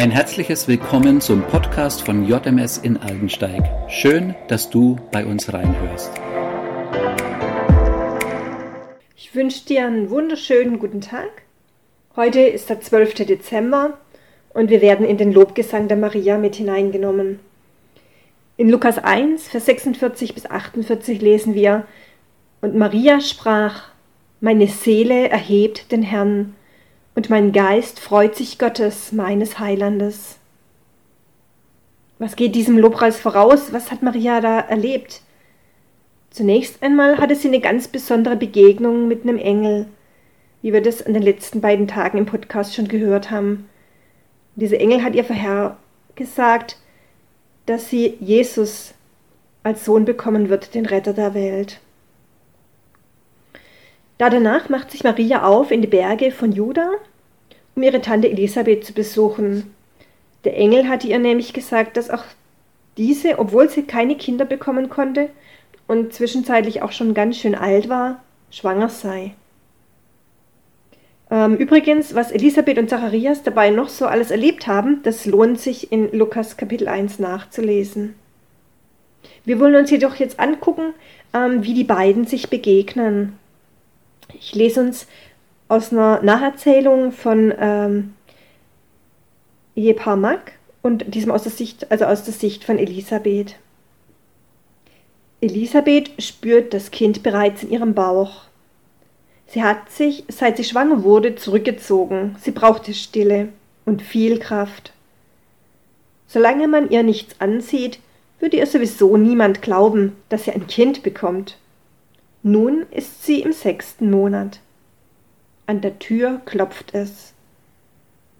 Ein herzliches Willkommen zum Podcast von JMS in Aldensteig. Schön, dass du bei uns reinhörst. Ich wünsche dir einen wunderschönen guten Tag. Heute ist der 12. Dezember und wir werden in den Lobgesang der Maria mit hineingenommen. In Lukas 1, Vers 46 bis 48 lesen wir, Und Maria sprach, Meine Seele erhebt den Herrn und mein Geist freut sich Gottes, meines Heilandes. Was geht diesem Lobpreis voraus? Was hat Maria da erlebt? Zunächst einmal hatte sie eine ganz besondere Begegnung mit einem Engel, wie wir das an den letzten beiden Tagen im Podcast schon gehört haben. Dieser Engel hat ihr vorhergesagt, dass sie Jesus als Sohn bekommen wird, den Retter der Welt. Da danach macht sich Maria auf in die Berge von Juda, um ihre Tante Elisabeth zu besuchen. Der Engel hatte ihr nämlich gesagt, dass auch diese, obwohl sie keine Kinder bekommen konnte und zwischenzeitlich auch schon ganz schön alt war, schwanger sei. Ähm, übrigens, was Elisabeth und Zacharias dabei noch so alles erlebt haben, das lohnt sich in Lukas Kapitel 1 nachzulesen. Wir wollen uns jedoch jetzt angucken, ähm, wie die beiden sich begegnen. Ich lese uns aus einer Nacherzählung von ähm, Ehepaar Mack und diesem aus der Sicht, also aus der Sicht von Elisabeth. Elisabeth spürt das Kind bereits in ihrem Bauch. Sie hat sich, seit sie schwanger wurde, zurückgezogen. Sie brauchte Stille und viel Kraft. Solange man ihr nichts ansieht, würde ihr sowieso niemand glauben, dass sie ein Kind bekommt. Nun ist sie im sechsten Monat. An der Tür klopft es.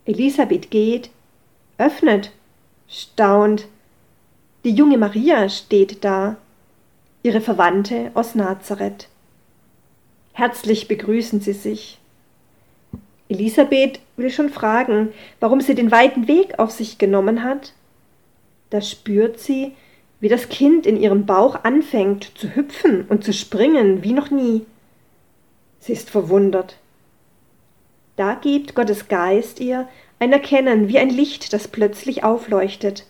Elisabeth geht, öffnet, staunt. Die junge Maria steht da, ihre Verwandte aus Nazareth. Herzlich begrüßen sie sich. Elisabeth will schon fragen, warum sie den weiten Weg auf sich genommen hat. Da spürt sie, wie das Kind in ihrem Bauch anfängt zu hüpfen und zu springen wie noch nie. Sie ist verwundert. Da gibt Gottes Geist ihr ein Erkennen wie ein Licht, das plötzlich aufleuchtet.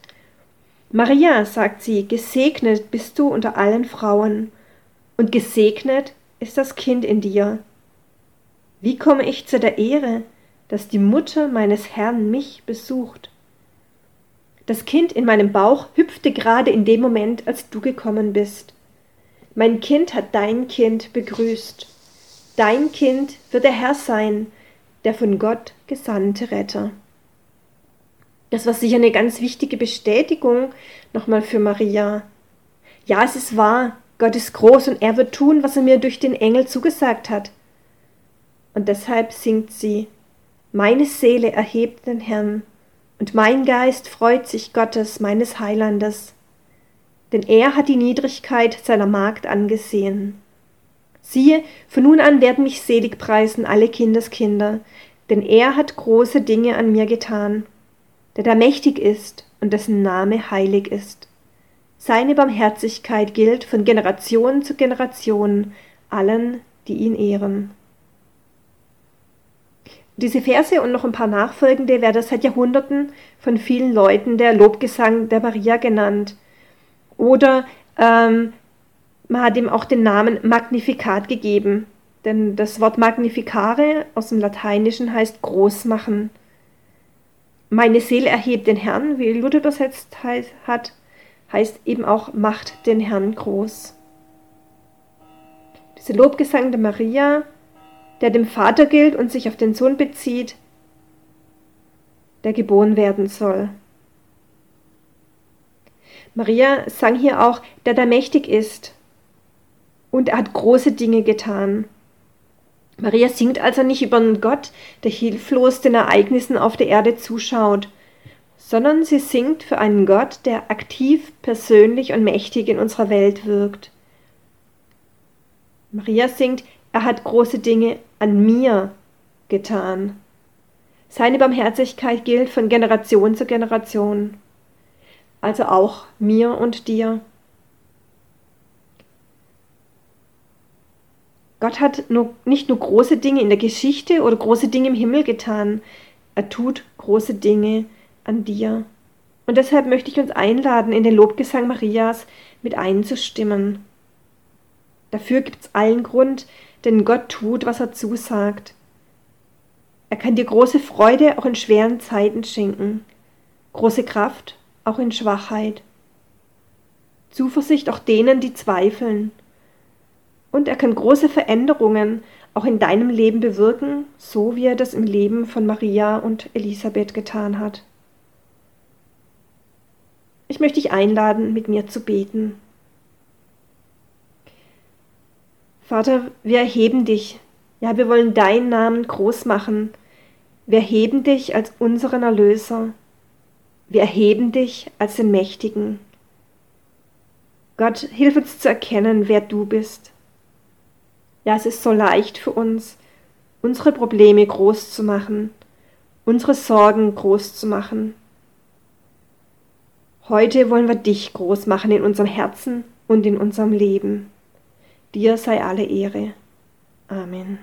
Maria, sagt sie, gesegnet bist du unter allen Frauen, und gesegnet ist das Kind in dir. Wie komme ich zu der Ehre, dass die Mutter meines Herrn mich besucht? Das Kind in meinem Bauch hüpfte gerade in dem Moment, als du gekommen bist. Mein Kind hat dein Kind begrüßt. Dein Kind wird der Herr sein, der von Gott gesandte Retter. Das war sicher eine ganz wichtige Bestätigung nochmal für Maria. Ja, es ist wahr, Gott ist groß und er wird tun, was er mir durch den Engel zugesagt hat. Und deshalb singt sie, meine Seele erhebt den Herrn, und mein Geist freut sich Gottes, meines Heilandes, denn er hat die Niedrigkeit seiner Magd angesehen. Siehe, von nun an werden mich selig preisen alle Kindeskinder, denn er hat große Dinge an mir getan, der da mächtig ist und dessen Name heilig ist. Seine Barmherzigkeit gilt von Generation zu Generation allen, die ihn ehren. Diese Verse und noch ein paar nachfolgende werden seit Jahrhunderten von vielen Leuten der Lobgesang der Maria genannt. Oder ähm, man hat ihm auch den Namen Magnificat gegeben, denn das Wort Magnificare aus dem Lateinischen heißt groß machen. Meine Seele erhebt den Herrn, wie Luther übersetzt hat, heißt eben auch macht den Herrn groß. Diese Lobgesang der Maria der dem Vater gilt und sich auf den Sohn bezieht, der geboren werden soll. Maria sang hier auch, der da mächtig ist und er hat große Dinge getan. Maria singt also nicht über einen Gott, der hilflos den Ereignissen auf der Erde zuschaut, sondern sie singt für einen Gott, der aktiv, persönlich und mächtig in unserer Welt wirkt. Maria singt, er hat große Dinge an mir getan. Seine Barmherzigkeit gilt von Generation zu Generation, also auch mir und dir. Gott hat nur, nicht nur große Dinge in der Geschichte oder große Dinge im Himmel getan, er tut große Dinge an dir. Und deshalb möchte ich uns einladen, in den Lobgesang Marias mit einzustimmen. Dafür gibt's allen Grund, denn Gott tut, was er zusagt. Er kann dir große Freude auch in schweren Zeiten schenken, große Kraft auch in Schwachheit, Zuversicht auch denen, die zweifeln. Und er kann große Veränderungen auch in deinem Leben bewirken, so wie er das im Leben von Maria und Elisabeth getan hat. Ich möchte dich einladen, mit mir zu beten. Vater, wir erheben dich. Ja, wir wollen deinen Namen groß machen. Wir erheben dich als unseren Erlöser. Wir erheben dich als den Mächtigen. Gott, hilf uns zu erkennen, wer du bist. Ja, es ist so leicht für uns, unsere Probleme groß zu machen, unsere Sorgen groß zu machen. Heute wollen wir dich groß machen in unserem Herzen und in unserem Leben. Dir sei alle Ehre. Amen.